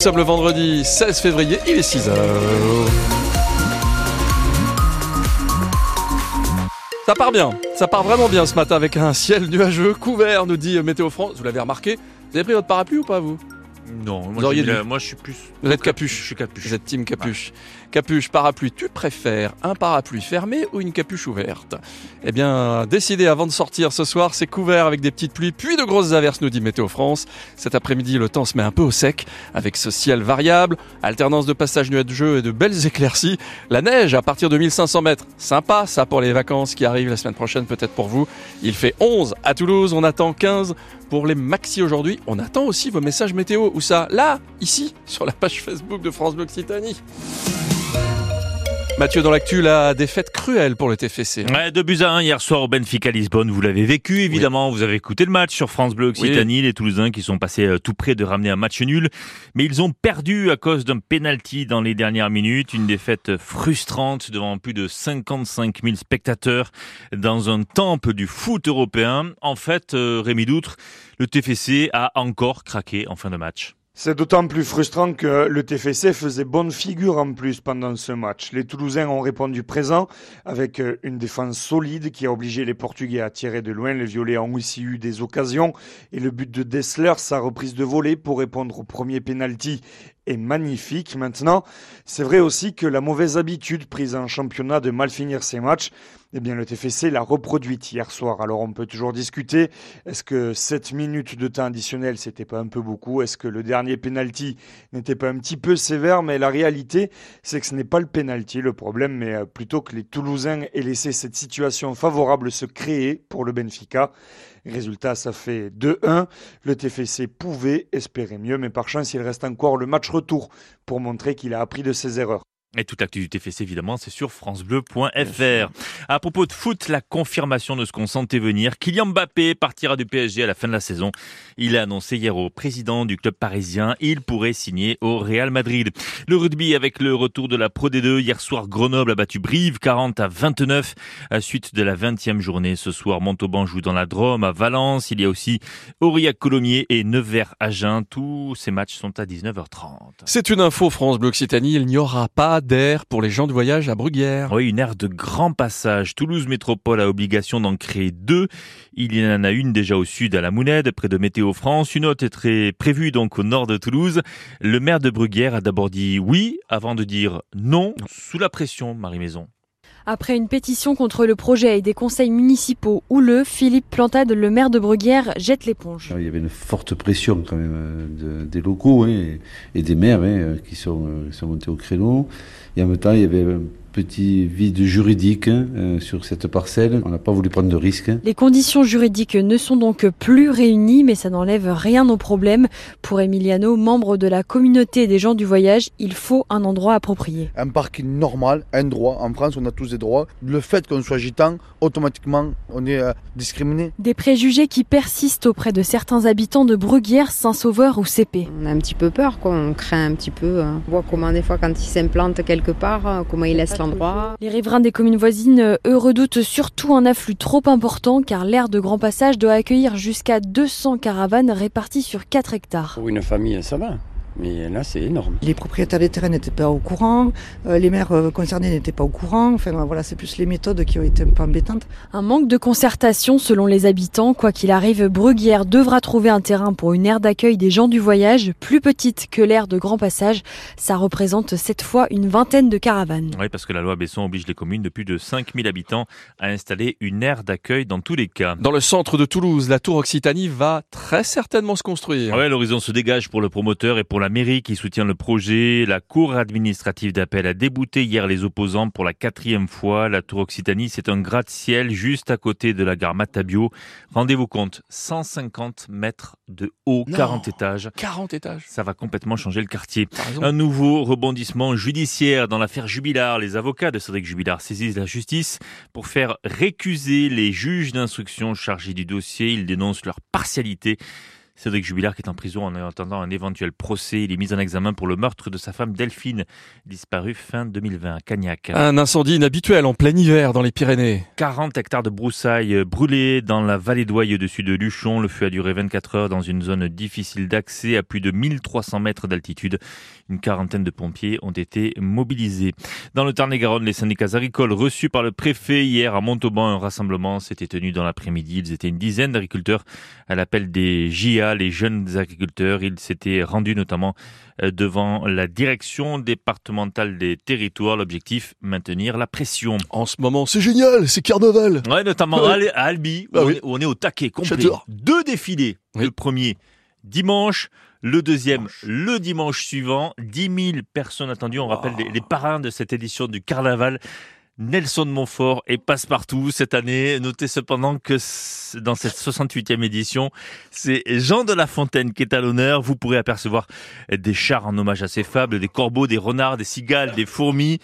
Nous sommes le vendredi 16 février, il est 6h. Ça part bien, ça part vraiment bien ce matin avec un ciel nuageux couvert, nous dit Météo France. Vous l'avez remarqué Vous avez pris votre parapluie ou pas vous? Non, Vous auriez la- moi je suis plus. Vous êtes capuche. Je suis capuche. Vous êtes team capuche. Capuche, parapluie, tu préfères un parapluie fermé ou une capuche ouverte? Eh bien, décidez avant de sortir ce soir, c'est couvert avec des petites pluies, puis de grosses averses, nous dit Météo France. Cet après-midi, le temps se met un peu au sec, avec ce ciel variable, alternance de passages nuageux et de belles éclaircies. La neige à partir de 1500 mètres, sympa ça pour les vacances qui arrivent la semaine prochaine peut-être pour vous. Il fait 11 à Toulouse, on attend 15 pour les maxi aujourd'hui. On attend aussi vos messages météo. Où ça? Là, ici, sur la page Facebook de France Bleu Occitanie. Mathieu, dans l'actu, la défaite cruelle pour le TFC. Ouais, 2 buts à 1 hier soir au Benfica Lisbonne. Vous l'avez vécu, évidemment. Vous avez écouté le match sur France Bleu Occitanie. Les Toulousains qui sont passés euh, tout près de ramener un match nul. Mais ils ont perdu à cause d'un penalty dans les dernières minutes. Une défaite frustrante devant plus de 55 000 spectateurs dans un temple du foot européen. En fait, euh, Rémi Doutre, le TFC a encore craqué en fin de match. C'est d'autant plus frustrant que le TFC faisait bonne figure en plus pendant ce match. Les Toulousains ont répondu présent avec euh, une défense solide qui a obligé les Portugais à tirer de loin. Les Violets ont aussi eu des occasions et le but de Dessler, sa reprise de volée pour répondre au premier penalty magnifique. Maintenant, c'est vrai aussi que la mauvaise habitude prise en championnat de mal finir ses matchs, eh bien le TFC l'a reproduite hier soir. Alors on peut toujours discuter. Est-ce que 7 minutes de temps additionnel, c'était pas un peu beaucoup? Est-ce que le dernier penalty n'était pas un petit peu sévère? Mais la réalité, c'est que ce n'est pas le penalty le problème, mais euh, plutôt que les Toulousains aient laissé cette situation favorable se créer pour le Benfica. Résultat, ça fait 2-1. Le TFC pouvait espérer mieux, mais par chance, il reste encore le match retour pour montrer qu'il a appris de ses erreurs. Et toute l'actu du TFC, évidemment, c'est sur francebleu.fr. À propos de foot, la confirmation de ce qu'on sentait venir. Kylian Mbappé partira du PSG à la fin de la saison. Il a annoncé hier au président du club parisien, il pourrait signer au Real Madrid. Le rugby avec le retour de la Pro D2. Hier soir, Grenoble a battu Brive 40 à 29 à suite de la 20e journée. Ce soir, Montauban joue dans la Drôme à Valence. Il y a aussi Aurillac Colomiers et Nevers Agen. Tous ces matchs sont à 19h30. C'est une info France Bleu Occitanie, il n'y aura pas d'air pour les gens du voyage à Bruguière. Oui, une aire de grand passage. Toulouse Métropole a obligation d'en créer deux. Il y en a une déjà au sud à la Mounède, près de Météo France. Une autre est très prévue donc au nord de Toulouse. Le maire de Bruguière a d'abord dit oui avant de dire non, sous la pression, Marie Maison. Après une pétition contre le projet et des conseils municipaux houleux, Philippe Plantade, le maire de Bruguière, jette l'éponge. Il y avait une forte pression quand même euh, de- des locaux hein, et, des maires hein, euh, qui sont, euh, qui sont montés au créneau. Et en même temps, il y avait petit vide juridique hein, euh, sur cette parcelle. On n'a pas voulu prendre de risques. Les conditions juridiques ne sont donc plus réunies, mais ça n'enlève rien au problème. Pour Emiliano, membre de la communauté des gens du voyage, il faut un endroit approprié. un parking normal, un droit. En France, on a tous des droits. Le fait qu'on soit gitan, automatiquement, on est euh, discriminé. Des préjugés qui persistent auprès de certains habitants de Bruguière, Saint-Sauveur ou CP. On a un petit peu peur, quoi. on craint un petit peu. euh, On voit comment des fois quand ils s'implantent quelque part, comment ils Les riverains des communes voisines, euh, eux, redoutent surtout un afflux trop important car l'aire de grand passage doit accueillir jusqu'à 200 caravanes réparties sur 4 hectares. Pour une famille, ça va. Mais là, c'est énorme. Les propriétaires des terrains n'étaient pas au courant, euh, les maires euh, concernés n'étaient pas au courant. Enfin voilà, c'est plus les méthodes qui ont été un peu embêtantes. Un manque de concertation selon les habitants. Quoi qu'il arrive, Bruguière devra trouver un terrain pour une aire d'accueil des gens du voyage, plus petite que l'aire de grand passage. Ça représente cette fois une vingtaine de caravanes. Oui, parce que la loi Besson oblige les communes de plus de 5000 habitants à installer une aire d'accueil dans tous les cas. Dans le centre de Toulouse, la tour Occitanie va très certainement se construire. Ouais, l'horizon se dégage pour le promoteur et pour la mairie qui soutient le projet. La cour administrative d'appel a débouté hier les opposants pour la quatrième fois. La tour Occitanie, c'est un gratte-ciel juste à côté de la gare Matabio. Rendez-vous compte, 150 mètres de haut, Non. 40 étages. 40 étages. Ça va complètement changer le quartier. Un nouveau rebondissement judiciaire dans l'affaire Jubilard. Les avocats de Cédric Jubilard saisissent la justice pour faire récuser les juges d'instruction chargés du dossier. Ils dénoncent leur partialité. Cédric Jubilard qui est en prison en attendant un éventuel procès. Il est mis en examen pour le meurtre de sa femme Delphine, disparue fin 2020 à Cagnac. Un incendie inhabituel en plein hiver dans les Pyrénées. 40 hectares de broussailles brûlés dans la vallée d'Oye au-dessus de Luchon. Le feu a duré 24 heures dans une zone difficile d'accès à plus de 1300 mètres d'altitude. Une quarantaine de pompiers ont été mobilisés. Dans le Tarn-et-Garonne, les syndicats agricoles reçus par le préfet hier à Montauban, un rassemblement s'était tenu dans l'après-midi. Ils étaient une dizaine d'agriculteurs à l'appel des JA, les jeunes agriculteurs. Ils s'étaient rendus notamment euh, devant la direction départementale des territoires. L'objectif, maintenir la pression. En ce moment, c'est génial, c'est carnaval. Ouais, notamment Ouais. à Albi, où, on oui. est, où on est au taquet complet. Deux défilés. Oui. Le premier, dimanche. Le deuxième, le dimanche suivant. 10 000 personnes attendues. On rappelle les, les parrains de cette édition du carnaval. Nelson de Montfort et Passepartout cette année. Notez cependant que dans cette 68e édition, c'est Jean de La Fontaine qui est à l'honneur. Vous pourrez apercevoir des chars en hommage à ces fables, des corbeaux, des renards, des cigales, des fourmis.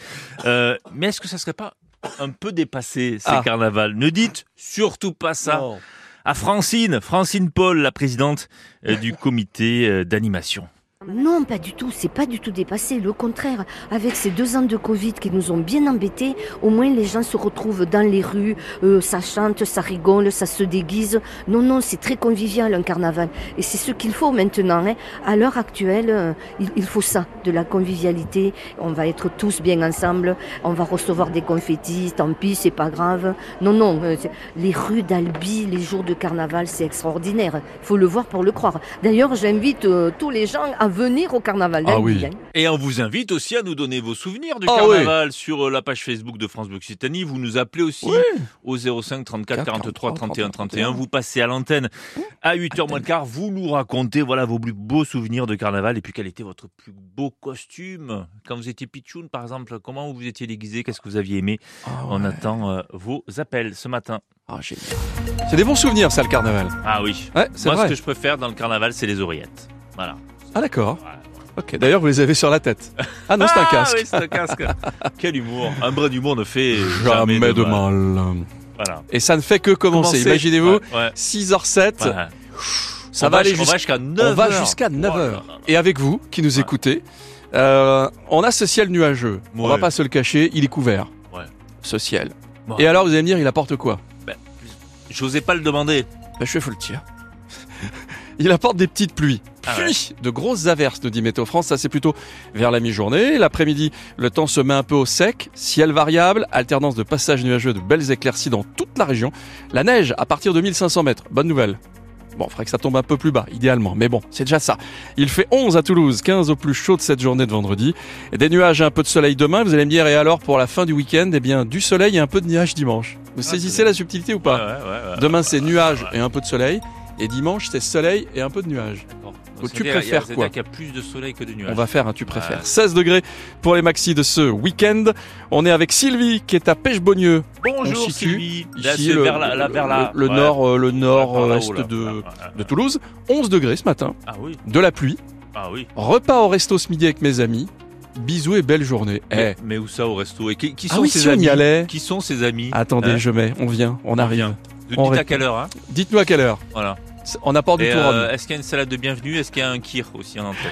Euh, mais est-ce que ça serait pas un peu dépassé ces Ah. carnavals? Ne dites surtout pas ça Non. à Francine, Francine Paul, la présidente euh, du comité euh, d'animation. Non, pas du tout, c'est pas du tout dépassé. Le contraire, avec ces deux ans de Covid qui nous ont bien embêtés, au moins les gens se retrouvent dans les rues, euh, ça chante, ça rigole, ça se déguise. Non, non, c'est très convivial un carnaval. Et c'est ce qu'il faut maintenant. hein. À l'heure actuelle, euh, il, il faut ça, de la convivialité. On va être tous bien ensemble, on va recevoir des confettis, tant pis, c'est pas grave. Non, non, euh, les rues d'Albi, les jours de carnaval, c'est extraordinaire. Il faut le voir pour le croire. D'ailleurs, j'invite euh, tous les gens à venir au carnaval Ah oui. hein. Et on vous invite aussi à nous donner vos souvenirs du Ah carnaval sur euh, la page Facebook de France Bleu Occitanie. Vous nous appelez aussi au 05 34 43 31 31. Vous passez à l'antenne à 8h moins le quart. Vous nous racontez voilà vos plus beaux souvenirs de carnaval et puis quel était votre plus beau costume? Quand vous étiez pitchoun par exemple. Comment vous étiez déguisé? Qu'est-ce que vous aviez aimé? Ah On attend euh, vos appels ce matin. Ah, génial. C'est des bons souvenirs, ça, le carnaval. Ah oui. Ouais, Moi, vrai. ce que je préfère dans le carnaval, c'est les oreillettes. Voilà. Ah, d'accord. Ok, d'ailleurs, vous les avez sur la tête. Ah non, c'est un Ah casque. oui, c'est un casque. Quel humour. Un brin d'humour ne fait Jamais, jamais, de mal. Voilà. Et ça ne fait que commencer. Commencer. Imaginez-vous, Ouais, ouais. 6h07, Voilà. ça On va aller on jusqu'à jusqu'à 9 On va jusqu'à 9h. Oh là là. Et avec vous, qui nous écoutez, euh, on a ce ciel nuageux. On Ouais. va pas se le cacher, il est couvert. Ce ciel. Et alors, vous allez me dire, il apporte quoi? J'osais pas le demander. Ben, je vais vous le dire. Il apporte des petites pluies, Ah puis de grosses averses, nous dit Météo France. Ça, c'est plutôt vers la mi-journée. L'après-midi, le temps se met un peu au sec. Ciel variable, alternance de passages nuageux, de belles éclaircies dans toute la région. La neige à partir de 1500 mètres. Bonne nouvelle. Bon, faudrait que ça tombe un peu plus bas, idéalement. Mais bon, c'est déjà ça. Il fait 11 à Toulouse, 15 au plus chaud de cette journée de vendredi. Et des nuages et un peu de soleil demain. Vous allez me dire, et alors pour la fin du week-end, eh bien, du soleil et un peu de nuages dimanche. Vous saisissez c'est la subtilité ou pas Ouais, ouais, ouais, ouais. Demain, c'est nuages et un peu de soleil. Et dimanche, c'est soleil et un peu de nuages. Ou Donc, tu préfères quoi qu'il y a plus de soleil que de nuages. On va faire un tu préfères. Ouais. 16 degrés pour les maxis de ce week-end. On est avec Sylvie qui est à Pêche-Beaunieu. Bonjour On Sylvie. Ici, le, vers la, vers la- le- le ouais. nord, euh, le nord-est de, Ouais, de. Toulouse. 11 degrés ce matin. Ah oui, De la pluie. ah oui. Repas au resto ce midi avec mes amis. Bisous et belle journée. Eh. Mais, mais où ça au resto? Et qui, qui Ah sont oui, ses si on amis? y allait. Qui sont ses amis? Attendez, Hein? je mets. On vient. On arrive. vient. Dites On à quelle heure hein Dites-nous à quelle heure. Voilà. On apporte du euh, Est-ce qu'il y a une salade de bienvenue? Est-ce qu'il y a un kir aussi en entrée?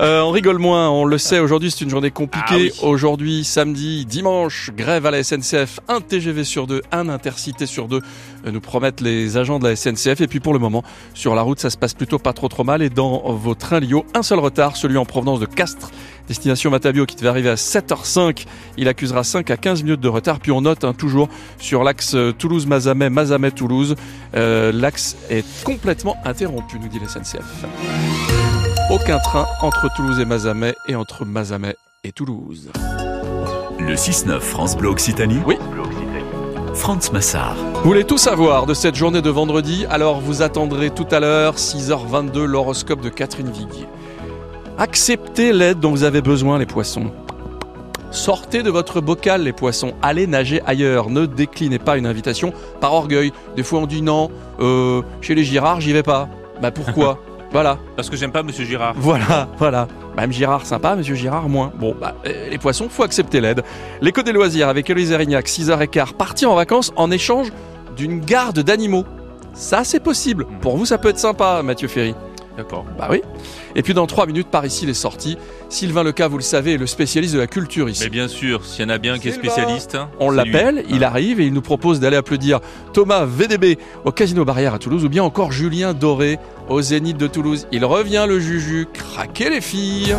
Euh, on rigole moins, on le sait, aujourd'hui c'est une journée compliquée. Ah oui. Aujourd'hui, samedi, dimanche, grève à la SNCF, un TGV sur deux, un intercité sur deux, euh, nous promettent les agents de la SNCF. Et puis pour le moment, sur la route, ça se passe plutôt pas trop trop mal. Et dans vos trains Lio, un seul retard, celui en provenance de Castres, destination Matabio, qui devait arriver à 7h05. Il accusera 5 à 15 minutes de retard. Puis on note hein, toujours sur l'axe euh, Toulouse-Mazamet, Mazamet-Toulouse, euh, l'axe est complètement interrompu, nous dit la SNCF. Aucun train entre Toulouse et Mazamet et entre Mazamet et Toulouse. Le 6-9 France Bleu Occitanie. Oui. France Massard. Vous voulez tout savoir de cette journée de vendredi? Alors vous attendrez tout à l'heure, 6h22, l'horoscope de Catherine Viguier. Acceptez l'aide dont vous avez besoin, les poissons. Sortez de votre bocal, les poissons. Allez nager ailleurs. Ne déclinez pas une invitation par orgueil. Des fois, on dit non. Euh, chez les Girards, j'y vais pas. Bah pourquoi Voilà. Parce que j'aime pas Monsieur Girard. Voilà, voilà. Même Girard sympa, Monsieur Girard moins. Bon, bah, euh, les poissons, faut accepter l'aide. L'écho des loisirs avec Élise Erignac, 6h15, parti en vacances en échange d'une garde d'animaux. Ça, c'est possible. Pour vous, ça peut être sympa, Mathieu Ferry. D'accord. Bah oui. Et puis dans trois minutes, par ici, il est sorti. Sylvain Leca, vous le savez, est le spécialiste de la culture ici. Mais bien sûr, s'il y en a bien qui est spécialiste, hein, On l'appelle, il arrive et il nous propose d'aller applaudir Thomas VDB au Casino Barrière à Toulouse ou bien encore Julien Doré au Zénith de Toulouse. Il revient le Juju, craquez les filles